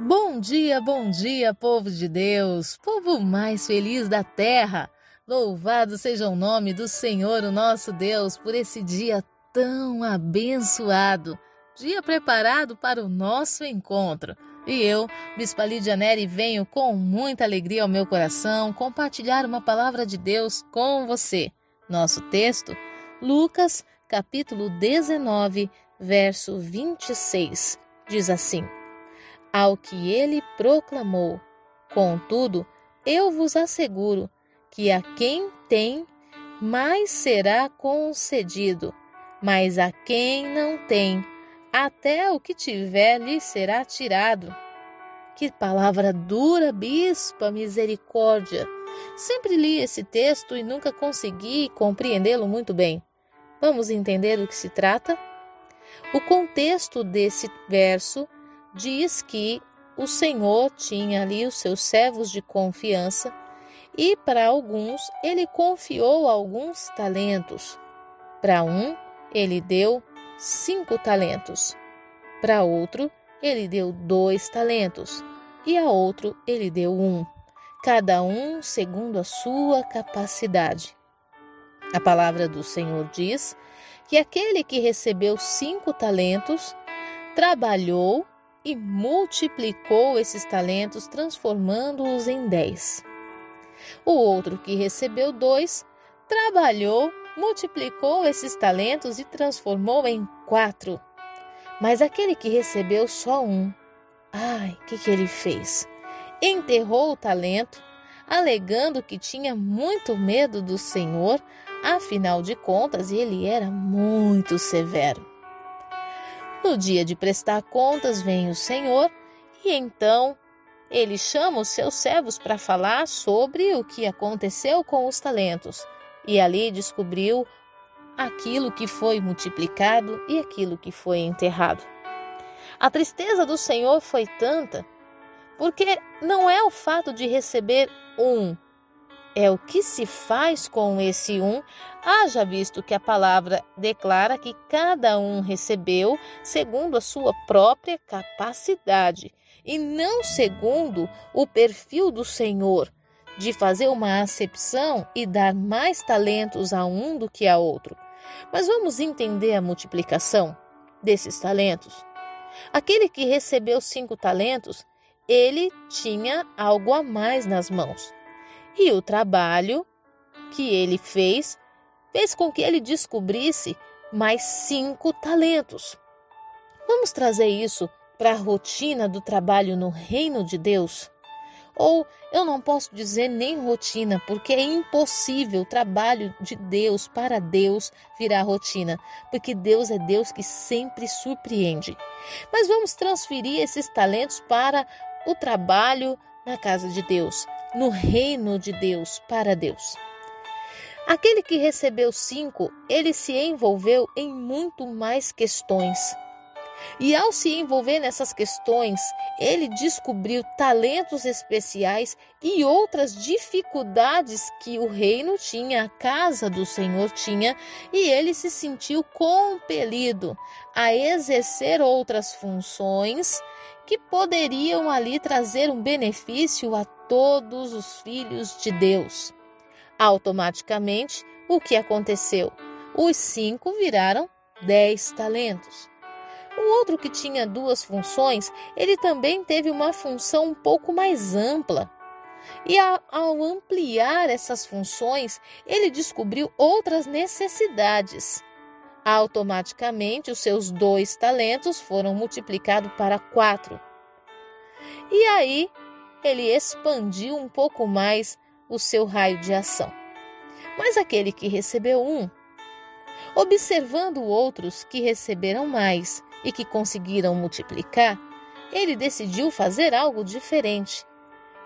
Bom dia, bom dia, povo de Deus, povo mais feliz da terra. Louvado seja o nome do Senhor, o nosso Deus, por esse dia tão abençoado, dia preparado para o nosso encontro. E eu, Bispa Lídia Neri, venho com muita alegria ao meu coração compartilhar uma palavra de Deus com você. Nosso texto, Lucas, capítulo 19, verso 26, diz assim: ao que ele proclamou. Contudo, eu vos asseguro que a quem tem, mais será concedido, mas a quem não tem, até o que tiver lhe será tirado. Que palavra dura, bispa, misericórdia! Sempre li esse texto e nunca consegui compreendê-lo muito bem. Vamos entender do que se trata? O contexto desse verso diz que o Senhor tinha ali os seus servos de confiança e para alguns ele confiou alguns talentos. Para um, ele deu cinco talentos. Para outro, ele deu dois talentos. E a outro, ele deu um. Cada um segundo a sua capacidade. A palavra do Senhor diz que aquele que recebeu cinco talentos trabalhou e multiplicou esses talentos, transformando-os em dez. O outro, que recebeu dois, trabalhou, multiplicou esses talentos e transformou em quatro. Mas aquele que recebeu só um, ai, o que, que ele fez? Enterrou o talento, alegando que tinha muito medo do Senhor, afinal de contas, ele era muito severo. No dia de prestar contas vem o Senhor e então ele chama os seus servos para falar sobre o que aconteceu com os talentos. E ali descobriu aquilo que foi multiplicado e aquilo que foi enterrado. A tristeza do Senhor foi tanta, porque não é o fato de receber um é o que se faz com esse um, haja visto que a palavra declara que cada um recebeu segundo a sua própria capacidade e não segundo o perfil do Senhor, de fazer uma acepção e dar mais talentos a um do que a outro. Mas vamos entender a multiplicação desses talentos. Aquele que recebeu cinco talentos, ele tinha algo a mais nas mãos. E o trabalho que ele fez fez com que ele descobrisse mais cinco talentos. Vamos trazer isso para a rotina do trabalho no reino de Deus? Ou eu não posso dizer nem rotina, porque é impossível o trabalho de Deus para Deus virar rotina, porque Deus é Deus que sempre surpreende. Mas vamos transferir esses talentos para o trabalho na casa de Deus, no reino de Deus, para Deus. Aquele que recebeu cinco, ele se envolveu em muito mais questões. E ao se envolver nessas questões, ele descobriu talentos especiais e outras dificuldades que o reino tinha, a casa do Senhor tinha, e ele se sentiu compelido a exercer outras funções que poderiam ali trazer um benefício a todos os filhos de Deus. Automaticamente, o que aconteceu? Os cinco viraram dez talentos. O outro que tinha duas funções, ele também teve uma função um pouco mais ampla. E ao ampliar essas funções, ele descobriu outras necessidades. Automaticamente, os seus dois talentos foram multiplicados para quatro. E aí, ele expandiu um pouco mais o seu raio de ação. Mas aquele que recebeu um, observando outros que receberam mais, e que conseguiram multiplicar, ele decidiu fazer algo diferente.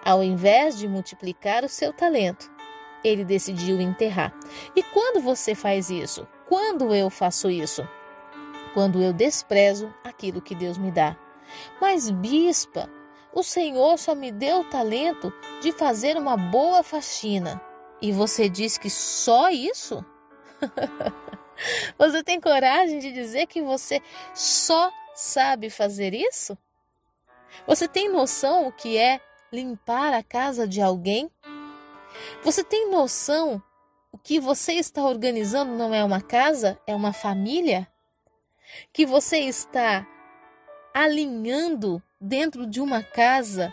Ao invés de multiplicar o seu talento, ele decidiu enterrar. E quando você faz isso? Quando eu faço isso? Quando eu desprezo aquilo que Deus me dá. Mas, bispa, o Senhor só me deu o talento de fazer uma boa faxina. E você diz que só isso? Você tem coragem de dizer que você só sabe fazer isso? Você tem noção o que é limpar a casa de alguém? Você tem noção o que você está organizando não é uma casa, é uma família? Que você está alinhando dentro de uma casa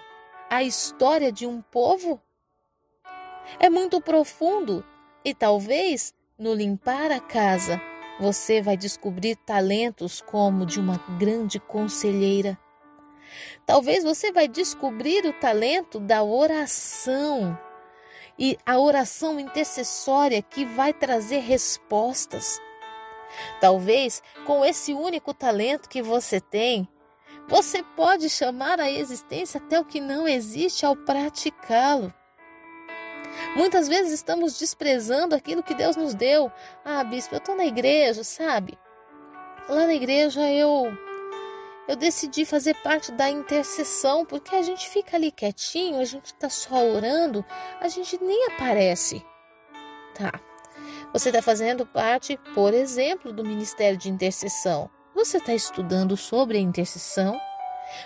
a história de um povo? É muito profundo e talvez no limpar a casa você vai descobrir talentos como de uma grande conselheira. Talvez você vai descobrir o talento da oração e a oração intercessória que vai trazer respostas. Talvez com esse único talento que você tem, você pode chamar à existência até o que não existe ao praticá-lo. Muitas vezes estamos desprezando aquilo que Deus nos deu. Ah, bispo, eu estou na igreja, sabe? Lá na igreja eu eu decidi fazer parte da intercessão, porque a gente fica ali quietinho, a gente está só orando, a gente nem aparece. Tá. Você está fazendo parte, por exemplo, do Ministério de Intercessão. Você está estudando sobre a intercessão,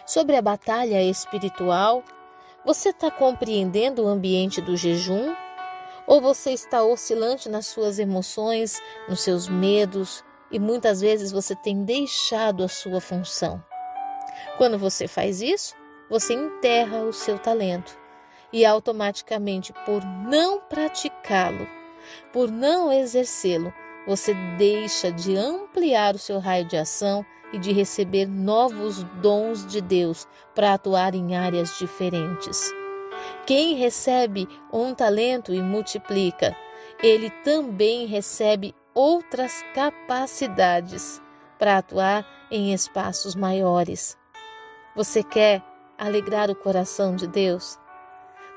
sobre a batalha espiritual. Você está compreendendo o ambiente do jejum? Ou você está oscilante nas suas emoções, nos seus medos, e muitas vezes você tem deixado a sua função? Quando você faz isso, você enterra o seu talento e automaticamente, por não praticá-lo, por não exercê-lo, você deixa de ampliar o seu raio de ação e de receber novos dons de Deus para atuar em áreas diferentes. Quem recebe um talento e multiplica, ele também recebe outras capacidades para atuar em espaços maiores. Você quer alegrar o coração de Deus?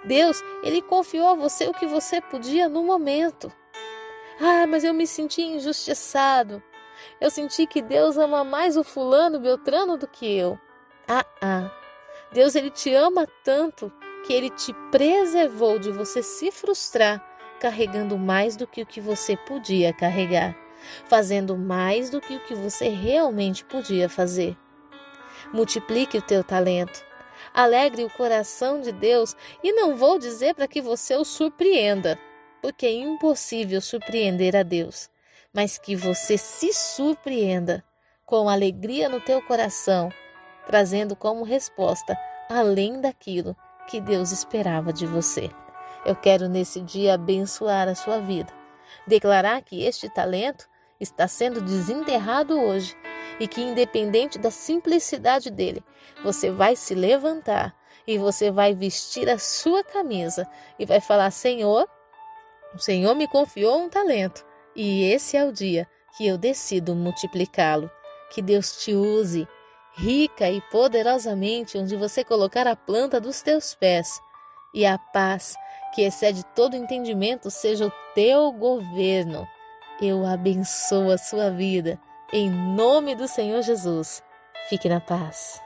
Deus, ele confiou a você o que você podia no momento. Ah, mas eu me senti injustiçado. Eu senti que Deus ama mais o fulano Beltrano do que eu. Ah, ah. Deus ele te ama tanto que ele te preservou de você se frustrar carregando mais do que o que você podia carregar, fazendo mais do que o que você realmente podia fazer multiplique o teu talento. Alegre o coração de Deus e não vou dizer para que você o surpreenda, porque é impossível surpreender a Deus, mas que você se surpreenda com alegria no teu coração, trazendo como resposta além daquilo que Deus esperava de você. Eu quero nesse dia abençoar a sua vida, declarar que este talento está sendo desenterrado hoje e que, independente da simplicidade dele, você vai se levantar e você vai vestir a sua camisa e vai falar: Senhor, o Senhor me confiou um talento e esse é o dia que eu decido multiplicá-lo. Que Deus te use rica e poderosamente onde você colocar a planta dos teus pés e a paz que excede todo entendimento seja o teu governo. Eu abençoo a sua vida em nome do Senhor Jesus, fique na paz.